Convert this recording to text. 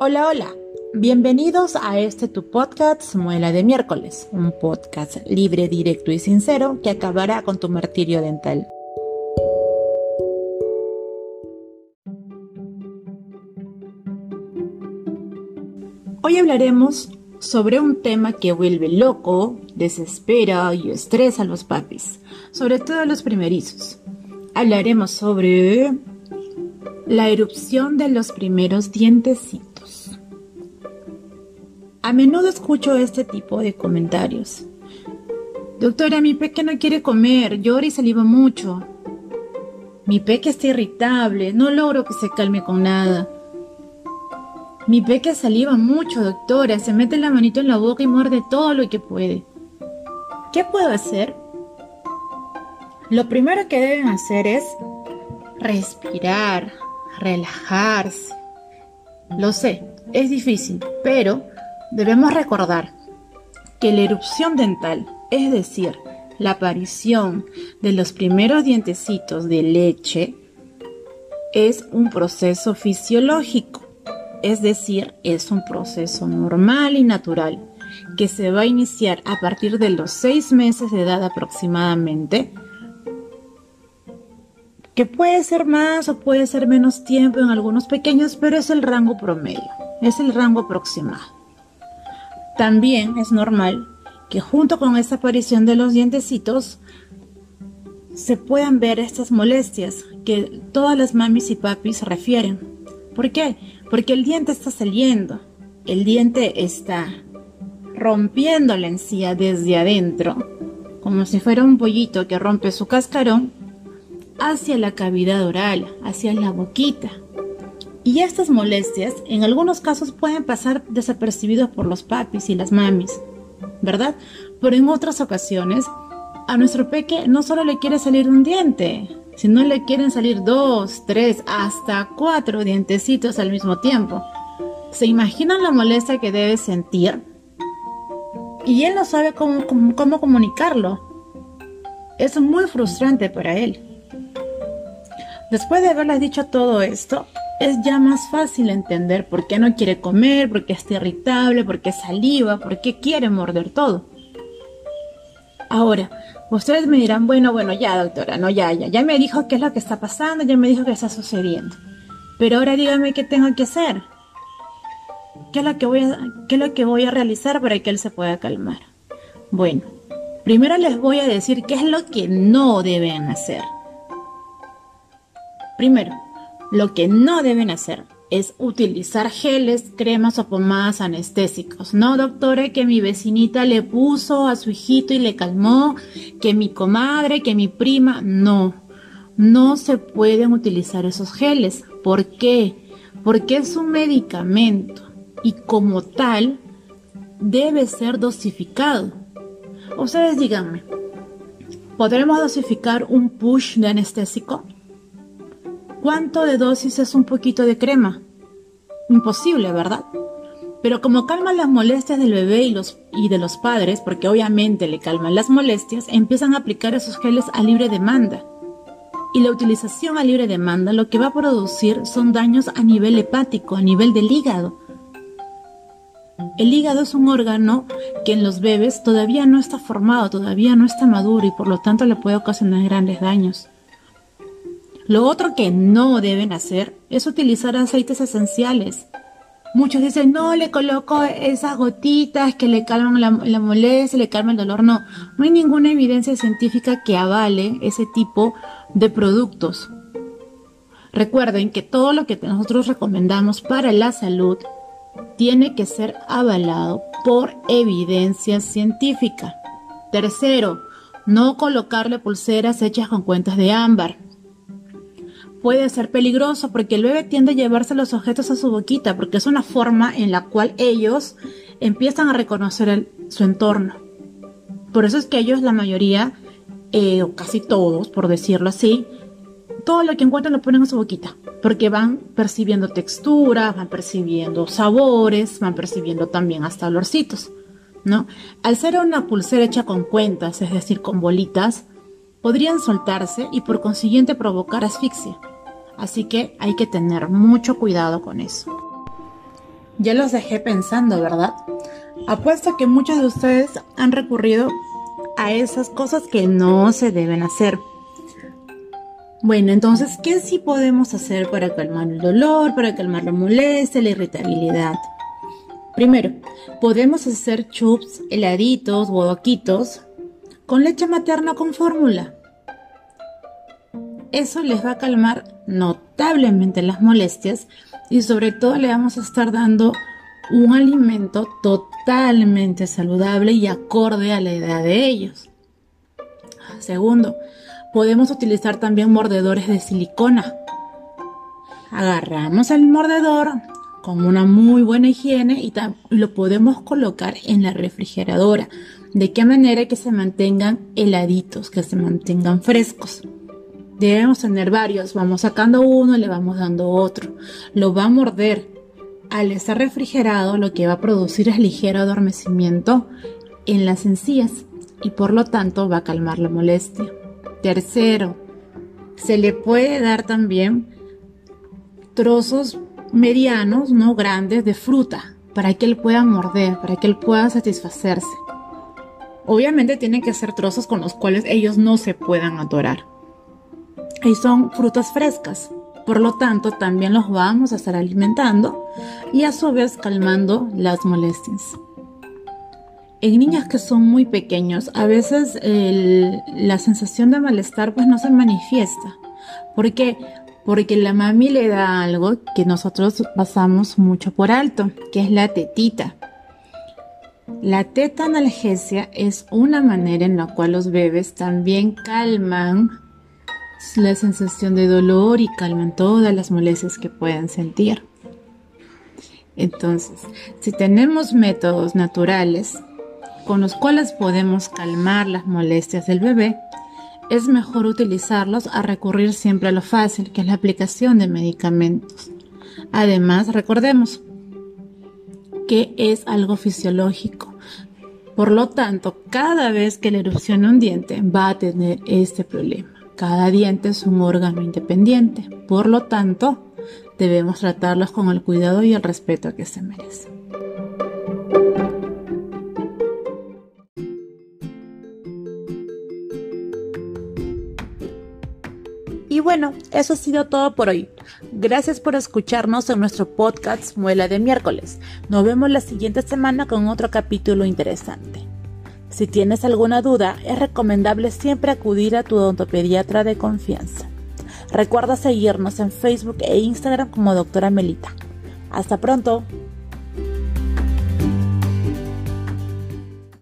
Hola, hola. Bienvenidos a este tu podcast Muela de miércoles, un podcast libre, directo y sincero que acabará con tu martirio dental. Hoy hablaremos sobre un tema que vuelve loco, desespera y estresa a los papis, sobre todo a los primerizos. Hablaremos sobre la erupción de los primeros dientecitos. A menudo escucho este tipo de comentarios. Doctora, mi peque no quiere comer, llora y saliva mucho. Mi peque está irritable, no logro que se calme con nada. Mi peque saliva mucho, doctora, se mete la manito en la boca y muerde todo lo que puede. ¿Qué puedo hacer? Lo primero que deben hacer es respirar, relajarse. Lo sé, es difícil, pero debemos recordar que la erupción dental, es decir, la aparición de los primeros dientecitos de leche, es un proceso fisiológico, es decir, es un proceso normal y natural que se va a iniciar a partir de los seis meses de edad aproximadamente que puede ser más o puede ser menos tiempo en algunos pequeños, pero es el rango promedio, es el rango aproximado. También es normal que junto con esta aparición de los dientecitos se puedan ver estas molestias que todas las mamis y papis refieren. ¿Por qué? Porque el diente está saliendo, el diente está rompiendo la encía desde adentro, como si fuera un pollito que rompe su cascarón hacia la cavidad oral, hacia la boquita. Y estas molestias en algunos casos pueden pasar desapercibidos por los papis y las mamis, ¿verdad? Pero en otras ocasiones a nuestro peque no solo le quiere salir un diente, sino le quieren salir dos, tres, hasta cuatro dientecitos al mismo tiempo. ¿Se imaginan la molestia que debe sentir? Y él no sabe cómo, cómo, cómo comunicarlo. Es muy frustrante para él. Después de haberles dicho todo esto, es ya más fácil entender por qué no quiere comer, por qué está irritable, por qué saliva, por qué quiere morder todo. Ahora, ustedes me dirán, bueno, bueno, ya doctora, no, ya, ya, ya me dijo qué es lo que está pasando, ya me dijo qué está sucediendo. Pero ahora dígame qué tengo que hacer. ¿Qué es lo que voy a, qué es lo que voy a realizar para que él se pueda calmar? Bueno, primero les voy a decir qué es lo que no deben hacer. Primero, lo que no deben hacer es utilizar geles, cremas o pomadas anestésicos. No, doctora, que mi vecinita le puso a su hijito y le calmó, que mi comadre, que mi prima. No, no se pueden utilizar esos geles. ¿Por qué? Porque es un medicamento y como tal debe ser dosificado. Ustedes díganme, ¿podremos dosificar un push de anestésico? ¿Cuánto de dosis es un poquito de crema? Imposible, ¿verdad? Pero como calman las molestias del bebé y, los, y de los padres, porque obviamente le calman las molestias, empiezan a aplicar esos geles a libre demanda. Y la utilización a libre demanda lo que va a producir son daños a nivel hepático, a nivel del hígado. El hígado es un órgano que en los bebés todavía no está formado, todavía no está maduro y por lo tanto le puede ocasionar grandes daños. Lo otro que no deben hacer es utilizar aceites esenciales. Muchos dicen, no, le coloco esas gotitas que le calman la, molestia, le calman el dolor. No, no hay ninguna evidencia científica que avale ese tipo de productos. Recuerden que todo lo que nosotros recomendamos para la salud tiene que ser avalado por evidencia científica. Tercero, no colocarle pulseras hechas con cuentas de ámbar puede ser peligroso porque el bebé tiende a llevarse los objetos a su boquita porque es una forma en la cual ellos empiezan a reconocer su entorno. Por eso es que ellos, la mayoría, eh, o casi todos, por decirlo así, todo lo que encuentran lo ponen a su boquita, porque van percibiendo texturas, van percibiendo sabores, van percibiendo también hasta olorcitos, ¿no? Al ser una pulsera hecha con cuentas, es decir, con bolitas, podrían soltarse y por consiguiente provocar asfixia. Así que hay que tener mucho cuidado con eso. Ya los dejé pensando, ¿verdad? Apuesto que muchos de ustedes han recurrido a esas cosas que no se deben hacer. Bueno, entonces, ¿qué sí podemos hacer para calmar el dolor, para calmar la molestia, la irritabilidad? Primero, podemos hacer chups, heladitos, bodoquitos con leche materna con fórmula. Eso les va a calmar notablemente las molestias y sobre todo le vamos a estar dando un alimento totalmente saludable y acorde a la edad de ellos. Segundo, podemos utilizar también mordedores de silicona. Agarramos el mordedor con una muy buena higiene y lo podemos colocar en la refrigeradora. ¿De qué manera que se mantengan heladitos, que se mantengan frescos? Debemos tener varios, vamos sacando uno y le vamos dando otro. Lo va a morder. Al estar refrigerado, lo que va a producir es ligero adormecimiento en las encías y por lo tanto va a calmar la molestia. Tercero, se le puede dar también trozos medianos, no grandes, de fruta para que él pueda morder, para que él pueda satisfacerse. Obviamente tienen que ser trozos con los cuales ellos no se puedan atorar. Y son frutas frescas, por lo tanto también los vamos a estar alimentando y a su vez calmando las molestias. En niños que son muy pequeños, a veces la sensación de malestar pues no se manifiesta. ¿Por qué? Porque la mami le da algo que nosotros pasamos mucho por alto, que es la tetita. La teta analgesia es una manera en la cual los bebés también calman la sensación de dolor y calman todas las molestias que puedan sentir. Entonces, si tenemos métodos naturales con los cuales podemos calmar las molestias del bebé, es mejor utilizarlos a recurrir siempre a lo fácil, que es la aplicación de medicamentos. Además, recordemos que es algo fisiológico. Por lo tanto, cada vez que le erupcione un diente va a tener este problema. Cada diente es un órgano independiente. Por lo tanto, debemos tratarlos con el cuidado y el respeto que se merecen. Y bueno, eso ha sido todo por hoy. Gracias por escucharnos en nuestro podcast Muela de miércoles. Nos vemos la siguiente semana con otro capítulo interesante. Si tienes alguna duda, es recomendable siempre acudir a tu odontopediatra de confianza. Recuerda seguirnos en Facebook e Instagram como Doctora Melita. Hasta pronto.